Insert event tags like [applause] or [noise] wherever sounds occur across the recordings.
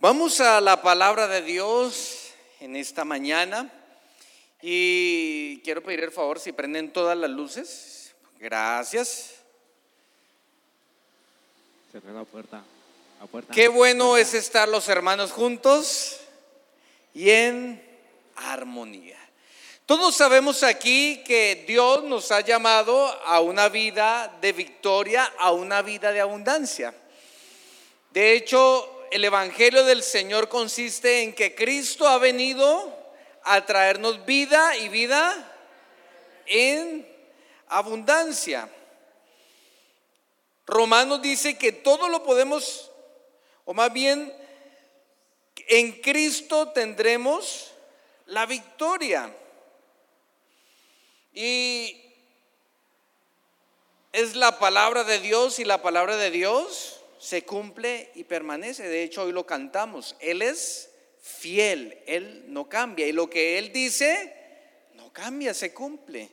Vamos a la palabra de Dios en esta mañana y quiero pedir el favor si prenden todas las luces. Gracias. Cerré la puerta. La puerta. Qué bueno es estar los hermanos juntos y en armonía. Todos sabemos aquí que Dios nos ha llamado a una vida de victoria, a una vida de abundancia. De hecho, el Evangelio del Señor consiste en que Cristo ha venido a traernos vida y vida en abundancia. Romanos dice que todo lo podemos, o más bien, en Cristo tendremos la victoria. Y es la palabra de Dios y la palabra de Dios se cumple y permanece. De hecho, hoy lo cantamos. Él es fiel, Él no cambia. Y lo que Él dice, no cambia, se cumple.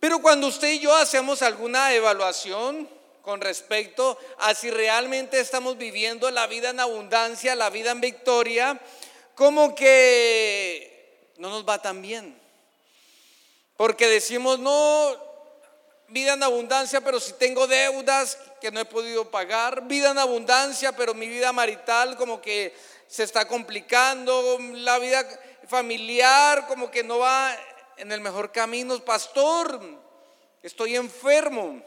Pero cuando usted y yo hacemos alguna evaluación con respecto a si realmente estamos viviendo la vida en abundancia, la vida en victoria, como que no nos va tan bien. Porque decimos, no, vida en abundancia, pero si tengo deudas que no he podido pagar, vida en abundancia, pero mi vida marital como que se está complicando, la vida familiar como que no va en el mejor camino, pastor, estoy enfermo.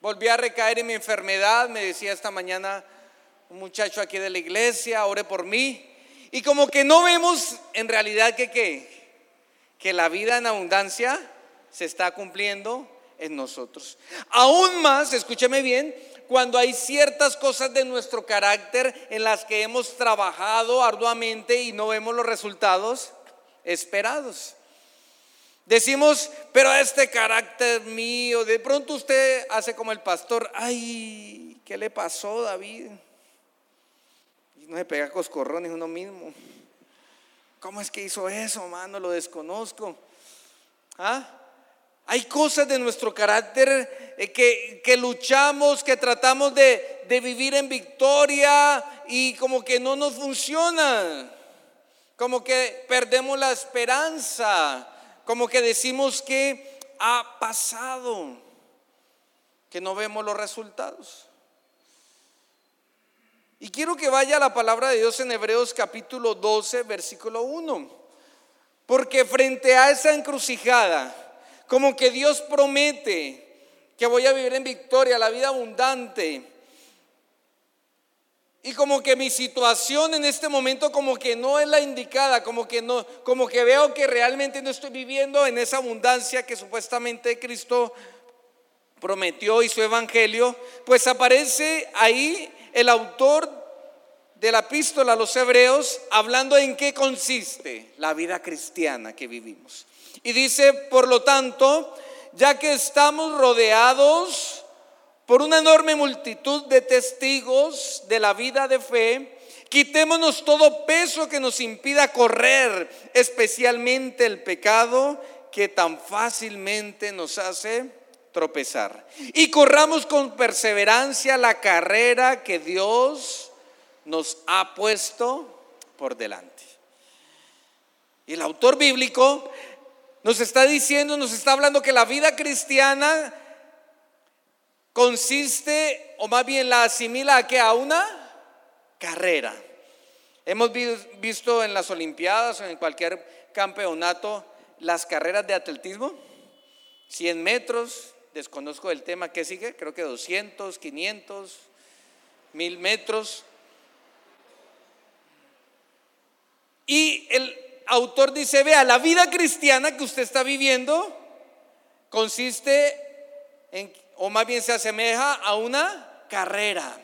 Volví a recaer en mi enfermedad, me decía esta mañana un muchacho aquí de la iglesia, ore por mí. Y como que no vemos en realidad que, que, que la vida en abundancia se está cumpliendo en nosotros. Aún más, escúcheme bien, cuando hay ciertas cosas de nuestro carácter en las que hemos trabajado arduamente y no vemos los resultados esperados. Decimos, pero este carácter mío, de pronto usted hace como el pastor, ay, ¿qué le pasó David? Y no se pega coscorrones uno mismo. ¿Cómo es que hizo eso, mano? Lo desconozco. ¿Ah? Hay cosas de nuestro carácter eh, que, luchamos, que tratamos de, de vivir en victoria y como que no nos funciona. Como que perdemos la esperanza. Como que decimos que ha pasado. Que no vemos los resultados. Y quiero que vaya la palabra de Dios en Hebreos capítulo 12, versículo 1. Porque frente a esa encrucijada, como que Dios promete que voy a vivir en victoria, la vida abundante. Y como que mi situación en este momento como que no es la indicada, como que no, como que veo que realmente no estoy viviendo en esa abundancia que supuestamente Cristo prometió y su evangelio, pues aparece ahí el autor de la epístola a los hebreos hablando en qué consiste la vida cristiana que vivimos. Y dice, por lo tanto, ya que estamos rodeados por una enorme multitud de testigos de la vida de fe, quitémonos todo peso que nos impida correr, especialmente el pecado que tan fácilmente nos hace tropezar. Y corramos con perseverancia la carrera que Dios nos ha puesto por delante. Y el autor bíblico nos está diciendo, nos está hablando que la vida cristiana consiste, o más bien la asimila a que a una carrera. Hemos visto en las Olimpiadas o en cualquier campeonato las carreras de atletismo, 100 metros, desconozco el tema que sigue, creo que 200, 500, 1000 metros. Y el, autor dice, vea, la vida cristiana que usted está viviendo consiste en, o más bien se asemeja a una carrera,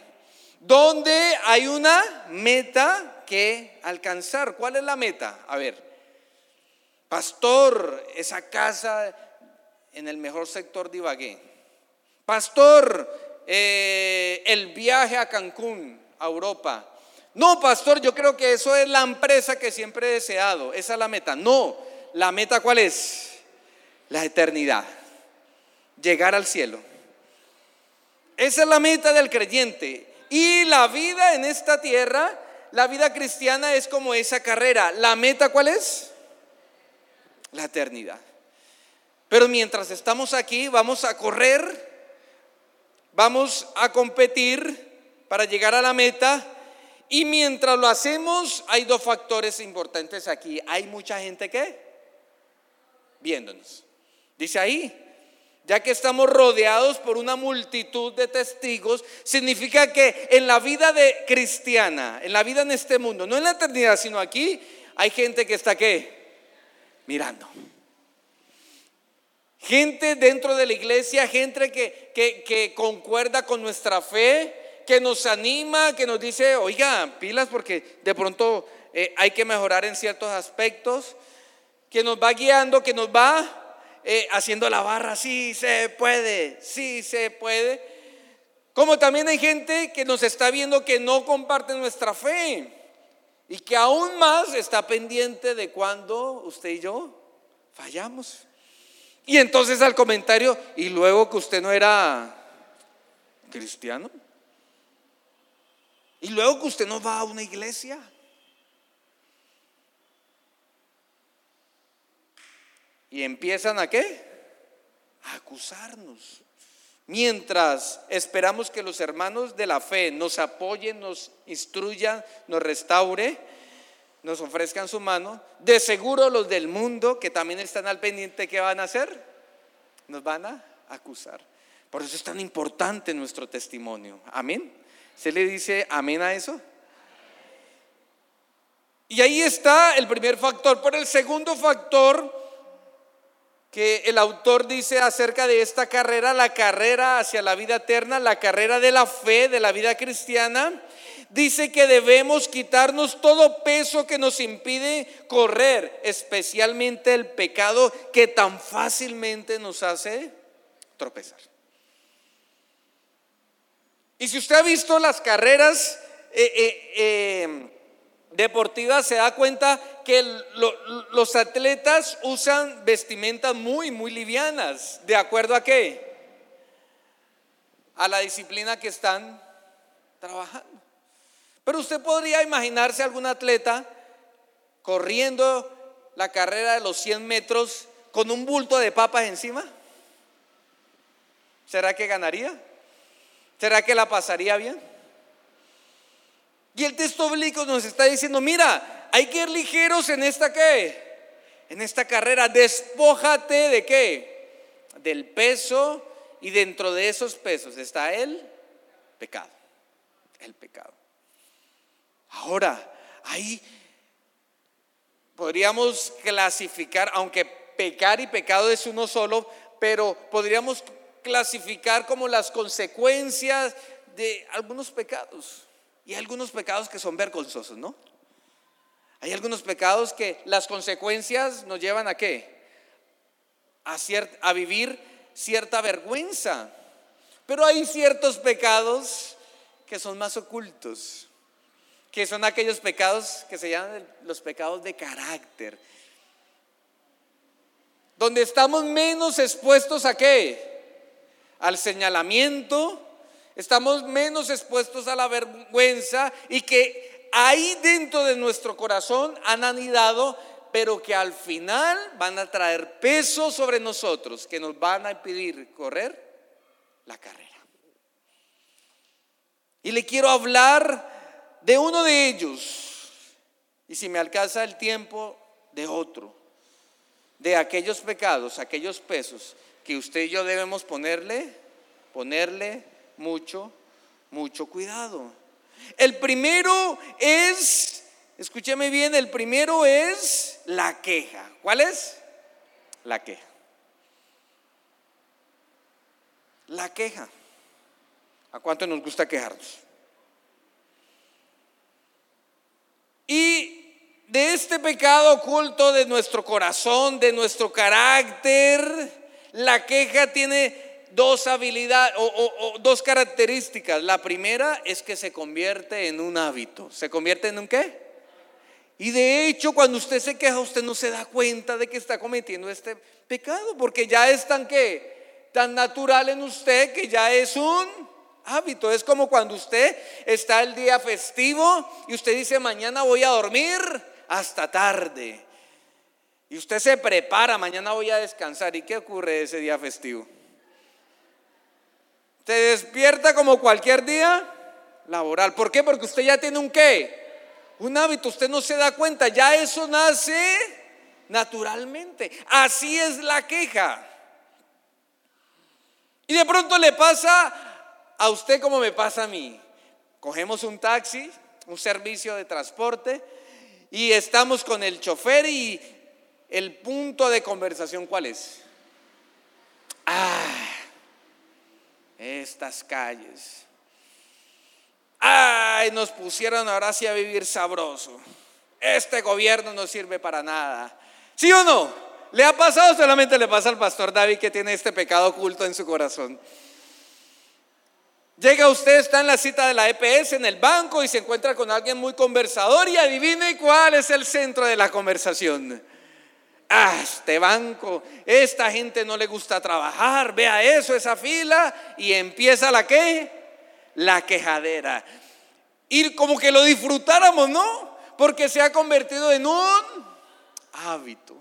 donde hay una meta que alcanzar. ¿Cuál es la meta? A ver, pastor, esa casa en el mejor sector de Ibagué. Pastor, eh, el viaje a Cancún, a Europa. No, pastor, yo creo que eso es la empresa que siempre he deseado. Esa es la meta. No, la meta cuál es? La eternidad. Llegar al cielo. Esa es la meta del creyente. Y la vida en esta tierra, la vida cristiana es como esa carrera. ¿La meta cuál es? La eternidad. Pero mientras estamos aquí, vamos a correr, vamos a competir para llegar a la meta. Y mientras lo hacemos, hay dos factores importantes aquí. Hay mucha gente que viéndonos. Dice ahí, ya que estamos rodeados por una multitud de testigos, significa que en la vida de cristiana, en la vida en este mundo, no en la eternidad, sino aquí, hay gente que está qué? Mirando. Gente dentro de la iglesia, gente que, que, concuerda con nuestra fe, que nos anima, que nos dice, oiga, pilas porque de pronto eh, hay que mejorar en ciertos aspectos, que nos va guiando, que nos va eh, haciendo la barra, sí se puede, sí se puede. Como también hay gente que nos está viendo que no comparte nuestra fe y que aún más está pendiente de cuando usted y yo fallamos. Y entonces al comentario, y luego que usted no era cristiano, y luego que usted no va a una iglesia. Y empiezan a qué? A acusarnos. Mientras esperamos que los hermanos de la fe nos apoyen, nos instruyan, nos restaure, nos ofrezcan su mano, de seguro los del mundo que también están al pendiente, ¿qué van a hacer? Nos van a acusar. Por eso es tan importante nuestro testimonio. Amén. ¿Se le dice amén a eso? Y ahí está el primer factor. Por el segundo factor que el autor dice acerca de esta carrera, la carrera hacia la vida eterna, la carrera de la fe, de la vida cristiana, dice que debemos quitarnos todo peso que nos impide correr, especialmente el pecado que tan fácilmente nos hace tropezar. Y si usted ha visto las carreras eh, eh, eh, deportivas, se da cuenta que los atletas usan vestimentas muy, muy livianas. ¿De acuerdo a qué? A la disciplina que están trabajando. Pero usted podría imaginarse algún atleta corriendo la carrera de los 100 metros con un bulto de papas encima. ¿Será que ganaría? ¿Será que la pasaría bien? Y el texto bíblico nos está diciendo, mira, hay que ir ligeros en esta qué? En esta carrera, despójate de qué? Del peso y dentro de esos pesos está el pecado. El pecado. Ahora, ahí podríamos clasificar, aunque pecar y pecado es uno solo, pero podríamos clasificar como las consecuencias de algunos pecados. Y hay algunos pecados que son vergonzosos, ¿no? Hay algunos pecados que las consecuencias nos llevan a qué? A, a vivir cierta vergüenza. Pero hay ciertos pecados que son más ocultos que son aquellos pecados que se llaman los pecados de carácter, donde estamos menos expuestos a qué? Al señalamiento, estamos menos expuestos a la vergüenza y que ahí dentro de nuestro corazón han anidado, pero que al final van a traer peso sobre nosotros, que nos van a impedir correr la carrera. Y le quiero hablar de uno de ellos, y si me alcanza el tiempo, de otro, de aquellos pecados, aquellos pesos que usted y yo debemos ponerle, ponerle mucho, mucho cuidado. El primero es, escúcheme bien, el primero es la queja. ¿Cuál es? La queja. La queja. ¿A cuánto nos gusta quejarnos? Y de este pecado oculto de nuestro corazón, de nuestro carácter, la queja tiene dos habilidades o, dos características. La primera es que se convierte en un hábito. ¿Se convierte en un qué? Y de hecho, cuando usted se queja, usted no se da cuenta de que está cometiendo este pecado, porque ya es tan tan natural en usted que ya es un hábito. Es como cuando usted está el día festivo y usted dice, mañana voy a dormir hasta tarde. Y usted se prepara, mañana voy a descansar. ¿Y qué ocurre ese día festivo? Se despierta como cualquier día laboral. ¿Por qué? Porque usted ya tiene un qué? Un hábito, usted no se da cuenta, ya eso nace naturalmente. Así es la queja. Y de pronto le pasa a usted como me pasa a mí. Cogemos un taxi, un servicio de transporte, y estamos con el chofer y el punto de conversación, ¿cuál es? Ah, estas calles. Ay, nos pusieron ahora sí a vivir sabroso. Este gobierno no sirve para nada. ¿Sí o no? ¿Le ha pasado? Solamente le pasa al pastor David que tiene este pecado oculto en su corazón. Llega usted, está en la cita de la EPS en el banco y se encuentra con alguien muy conversador y adivine cuál es el centro de la conversación. Ah, este banco, esta gente no le gusta trabajar, vea eso, esa fila y empieza la qué? La quejadera. Y como que lo disfrutáramos, ¿no? Porque se ha convertido en un hábito.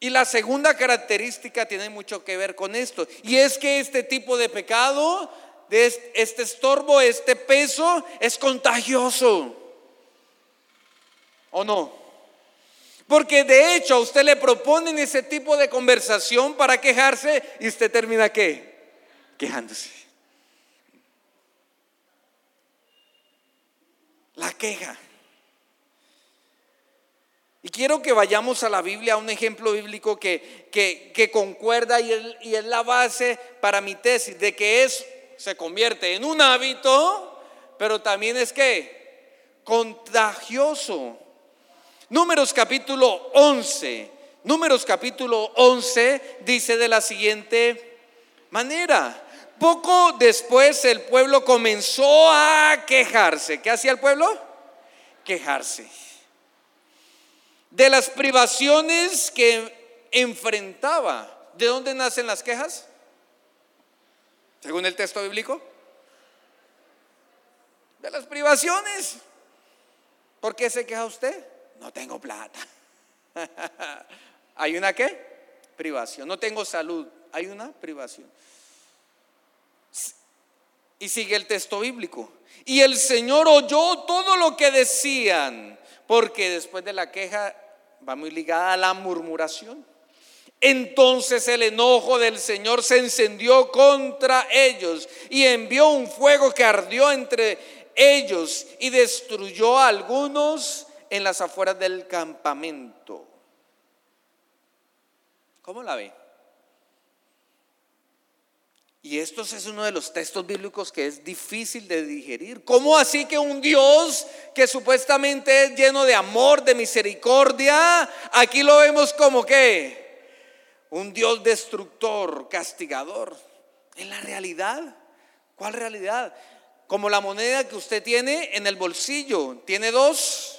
Y la segunda característica tiene mucho que ver con esto. Y es que este tipo de pecado, este estorbo, este peso, es contagioso. ¿O no? Porque de hecho a usted le proponen ese tipo de conversación para quejarse y usted termina qué? Quejándose. La queja. Y quiero que vayamos a la Biblia, a un ejemplo bíblico que, que, concuerda y es, y es, la base para mi tesis, de que es, se convierte en un hábito, pero también es que contagioso. Números capítulo 11, Números capítulo 11 dice de la siguiente manera. Poco después el pueblo comenzó a quejarse. ¿Qué hacía el pueblo? Quejarse de las privaciones que enfrentaba. ¿De dónde nacen las quejas? Según el texto bíblico. De las privaciones. ¿Por qué se queja usted? No tengo plata. [laughs] ¿Hay una qué? Privación. No tengo salud. Hay una privación. Y sigue el texto bíblico. Y el Señor oyó todo lo que decían porque después de la queja va muy ligada a la murmuración. Entonces el enojo del Señor se encendió contra ellos y envió un fuego que ardió entre ellos y destruyó a algunos en las afueras del campamento. ¿Cómo la ve? Y esto es uno de los textos bíblicos que es difícil de digerir. ¿Cómo así que un Dios que supuestamente es lleno de amor, de misericordia, aquí lo vemos como que un Dios destructor, castigador? ¿En la realidad? ¿Cuál realidad? Como la moneda que usted tiene en el bolsillo, tiene dos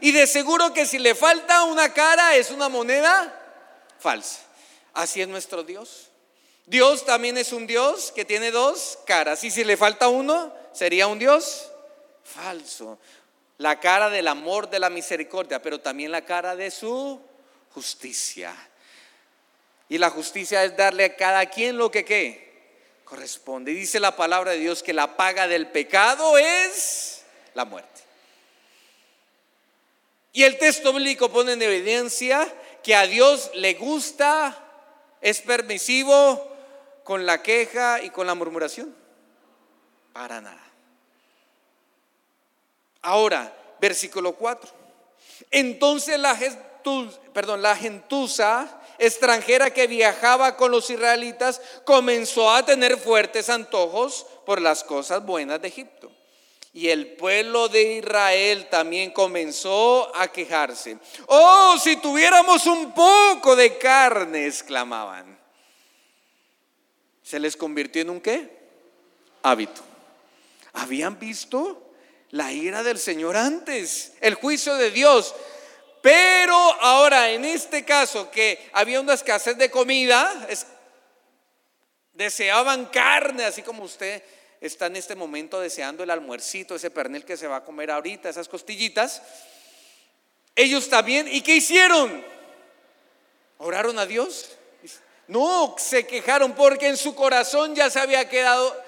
Y de seguro que si le falta una cara es una moneda falsa. Así es nuestro Dios. Dios también es un Dios que tiene dos caras. Y si le falta uno, sería un Dios falso. La cara del amor, de la misericordia, pero también la cara de su justicia. Y la justicia es darle a cada quien lo que corresponde. Y dice la palabra de Dios que la paga del pecado es la muerte. Y el texto bíblico pone en evidencia que a Dios le gusta, es permisivo con la queja y con la murmuración? Para nada. Ahora, versículo 4. Entonces la, perdón, la gentuza extranjera que viajaba con los israelitas comenzó a tener fuertes antojos por las cosas buenas de Egipto. Y el pueblo de Israel también comenzó a quejarse. Oh, si tuviéramos un poco de carne, exclamaban se les convirtió en un qué? Hábito. Habían visto la ira del Señor antes, el juicio de Dios. Pero ahora, en este caso, que había una escasez de comida, Deseaban carne, así como usted está en este momento deseando el almuercito, ese pernil que se va a comer ahorita, esas costillitas. Ellos también, ¿y qué hicieron? ¿Oraron a Dios? No, se quejaron porque en su corazón ya se había quedado,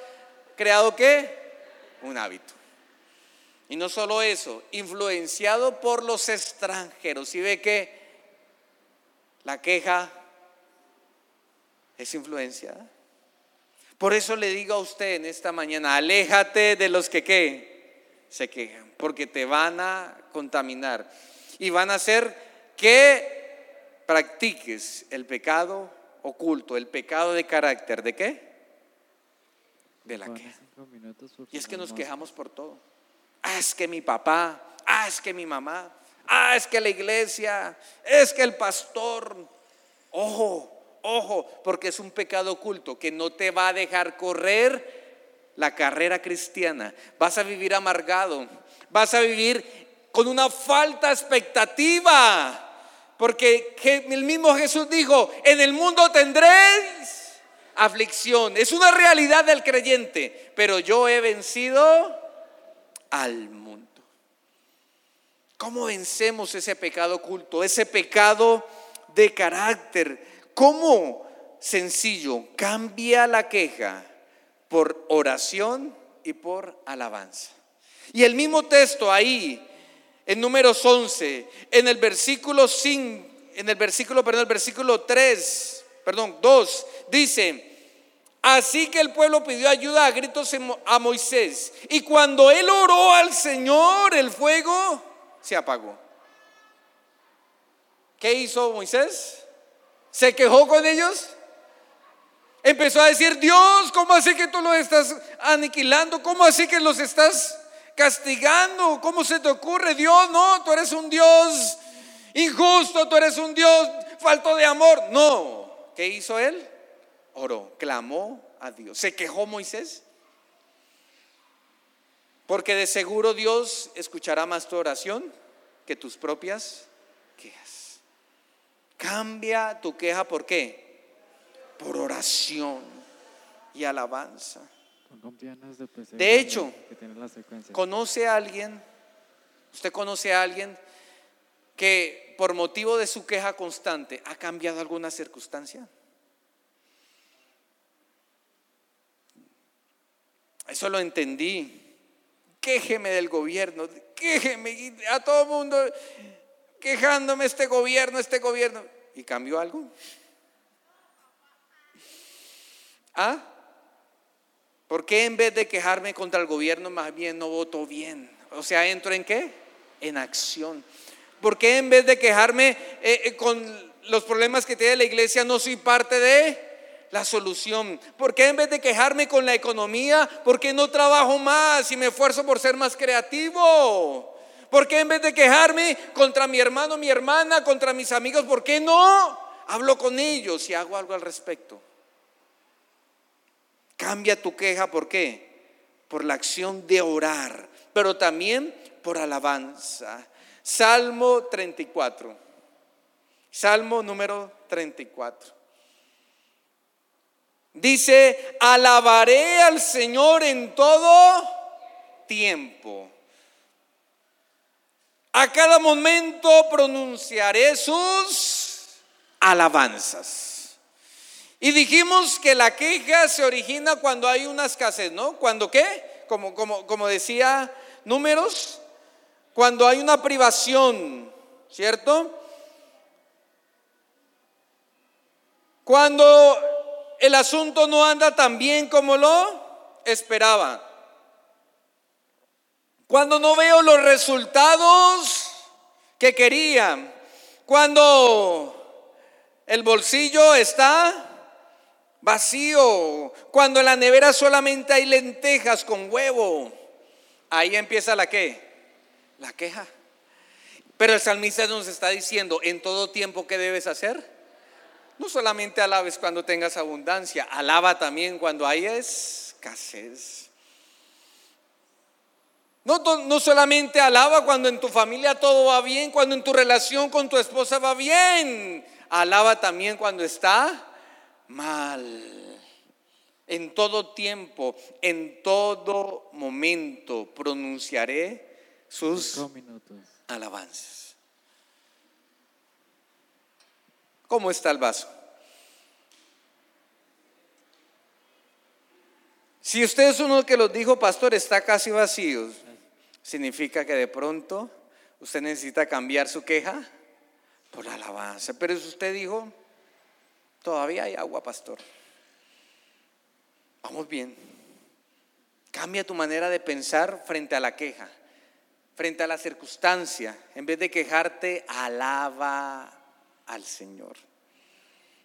creado qué? Un hábito. Y no solo eso, influenciado por los extranjeros. Y ve que la queja es influenciada. Por eso le digo a usted en esta mañana, aléjate de los que ¿qué? se quejan, porque te van a contaminar y van a hacer que practiques el pecado oculto, el pecado de carácter, ¿de qué? De la queja. Y es que nos quejamos por todo. Ah, es que mi papá, ah, es que mi mamá, ah, es que la iglesia, es que el pastor. Ojo, Ojo, porque es un pecado oculto que no te va a dejar correr la carrera cristiana. Vas a vivir amargado, vas a vivir con una falta expectativa. Porque el mismo Jesús dijo, en el mundo tendréis aflicción. Es una realidad del creyente, pero yo he vencido al mundo. ¿Cómo vencemos ese pecado oculto, ese pecado de carácter? ¿Cómo? Sencillo, cambia la queja por oración y por alabanza. Y el mismo texto ahí, en números 11, en el versículo 5, en el versículo, perdón, el versículo 3, perdón, 2, dice, Así que el pueblo pidió ayuda a gritos a Moisés. Y cuando él oró al Señor, el fuego se apagó. ¿Qué hizo Moisés? ¿Se quejó con ellos? Empezó a decir, Dios, ¿cómo así que tú los estás aniquilando? ¿Cómo así que los estás castigando? ¿Cómo se te ocurre? Dios, no, tú eres un Dios injusto, tú eres un Dios falto de amor. No, ¿qué hizo él? Oró, clamó a Dios. ¿Se quejó Moisés? Porque de seguro Dios escuchará más tu oración que tus propias Cambia tu queja por qué? Por oración y alabanza. De hecho, conoce a alguien, usted conoce a alguien que por motivo de su queja constante ha cambiado alguna circunstancia. Eso lo entendí. Quéjeme del gobierno, quéjeme a todo el mundo quejándome este gobierno, este gobierno. ¿Y cambió algo? ¿Ah? ¿Por qué en vez de quejarme contra el gobierno, más bien no voto bien? O sea, entro en qué? En acción. ¿Por qué en vez de quejarme eh, eh, con los problemas que tiene la iglesia, no soy parte de la solución? ¿Por qué en vez de quejarme con la economía, por qué no trabajo más y me esfuerzo por ser más creativo? ¿Por qué en vez de quejarme contra mi hermano, mi hermana, contra mis amigos, por qué no hablo con ellos y hago algo al respecto? Cambia tu queja, ¿por qué? Por la acción de orar, pero también por alabanza. Salmo 34. Salmo número 34. Dice, alabaré al Señor en todo tiempo. A cada momento pronunciaré sus alabanzas. Y dijimos que la queja se origina cuando hay una escasez, ¿no? ¿Cuando qué? Como, como, como decía números, cuando hay una privación, ¿cierto? Cuando el asunto no anda tan bien como lo esperaba. Cuando no veo los resultados que quería. Cuando el bolsillo está vacío. Cuando en la nevera solamente hay lentejas con huevo. Ahí empieza la qué? La queja. Pero el salmista nos está diciendo, en todo tiempo, ¿qué debes hacer? No solamente alabes cuando tengas abundancia, alaba también cuando hay escasez. No, solamente alaba cuando en tu familia todo va bien, cuando en tu relación con tu esposa va bien. Alaba también cuando está mal. En todo tiempo, en todo momento pronunciaré sus alabanzas. ¿Cómo está el vaso? Si usted es uno que los dijo, pastor, está casi vacío, significa que de pronto usted necesita cambiar su queja por la alabanza. Pero si usted dijo, todavía hay agua, pastor. Vamos bien. Cambia tu manera de pensar frente a la queja, frente a la circunstancia. En vez de quejarte, alaba al Señor.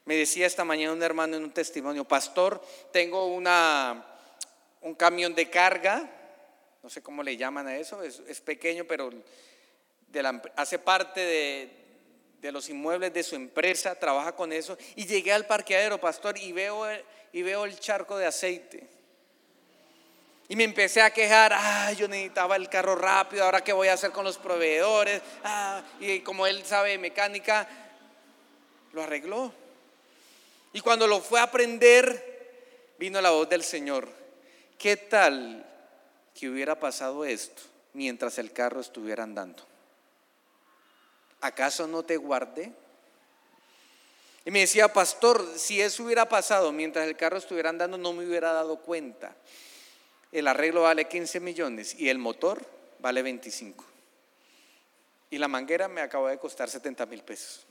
Me decía esta mañana un hermano en un testimonio, pastor, tengo una, un camión de carga, no sé cómo le llaman a eso, es, pequeño, pero hace parte de, los inmuebles de su empresa, trabaja con eso, y llegué al parqueadero, pastor, y veo, y veo el charco de aceite. Y me empecé a quejar, ah, yo necesitaba el carro rápido, ahora qué voy a hacer con los proveedores, ah, y como él sabe mecánica, lo arregló. Y cuando lo fue a aprender, vino la voz del Señor. ¿Qué tal que hubiera pasado esto mientras el carro estuviera andando? ¿Acaso no te guardé? Y me decía, pastor, si eso hubiera pasado mientras el carro estuviera andando, no me hubiera dado cuenta. El arreglo vale 15 millones y el motor vale 25. Y la manguera me acaba de costar 70 mil pesos.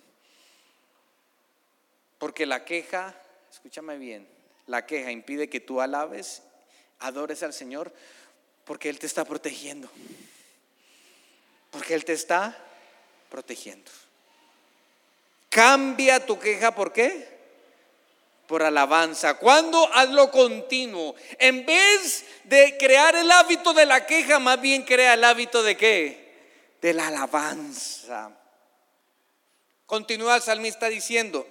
Porque la queja, escúchame bien, la queja impide que tú alabes, adores al Señor, porque Él te está protegiendo. Porque Él te está protegiendo. Cambia tu queja, ¿por qué? Por alabanza. Cuando hazlo continuo. En vez de crear el hábito de la queja, más bien crea el hábito de qué? De la alabanza. Continúa el salmista diciendo,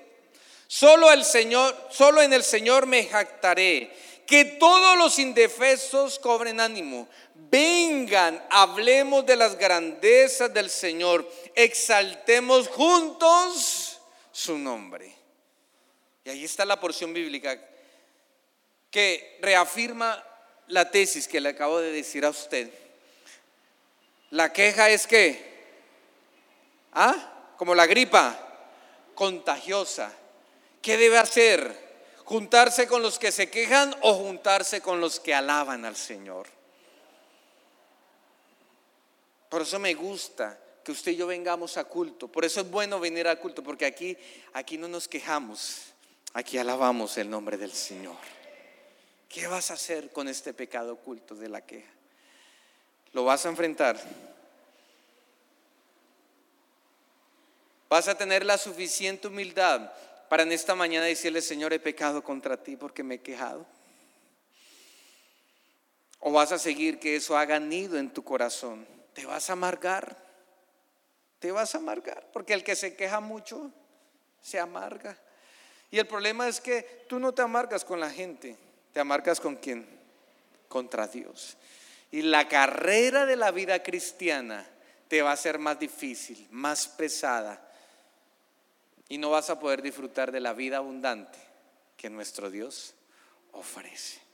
solo el Señor, solo en el Señor me jactaré. Que todos los indefensos cobren ánimo. Vengan, hablemos de las grandezas del Señor. Exaltemos juntos su nombre. Y ahí está la porción bíblica que reafirma la tesis que le acabo de decir a usted. La queja es que, ¿ah? Como la gripa, contagiosa. ¿Qué debe hacer? ¿Juntarse con los que se quejan o juntarse con los que alaban al Señor? Por eso me gusta que usted y yo vengamos a culto. Por eso es bueno venir a culto, porque aquí, aquí no nos quejamos, aquí alabamos el nombre del Señor. ¿Qué vas a hacer con este pecado oculto de la queja? ¿Lo vas a enfrentar? Vas a tener la suficiente humildad para en esta mañana decirle, Señor, he pecado contra ti porque me he quejado. O vas a seguir que eso haga nido en tu corazón. Te vas a amargar. Te vas a amargar. Porque el que se queja mucho se amarga. Y el problema es que tú no te amargas con la gente. Te amargas con quién? Contra Dios. Y la carrera de la vida cristiana te va a ser más difícil, más pesada. Y no vas a poder disfrutar de la vida abundante que nuestro Dios ofrece.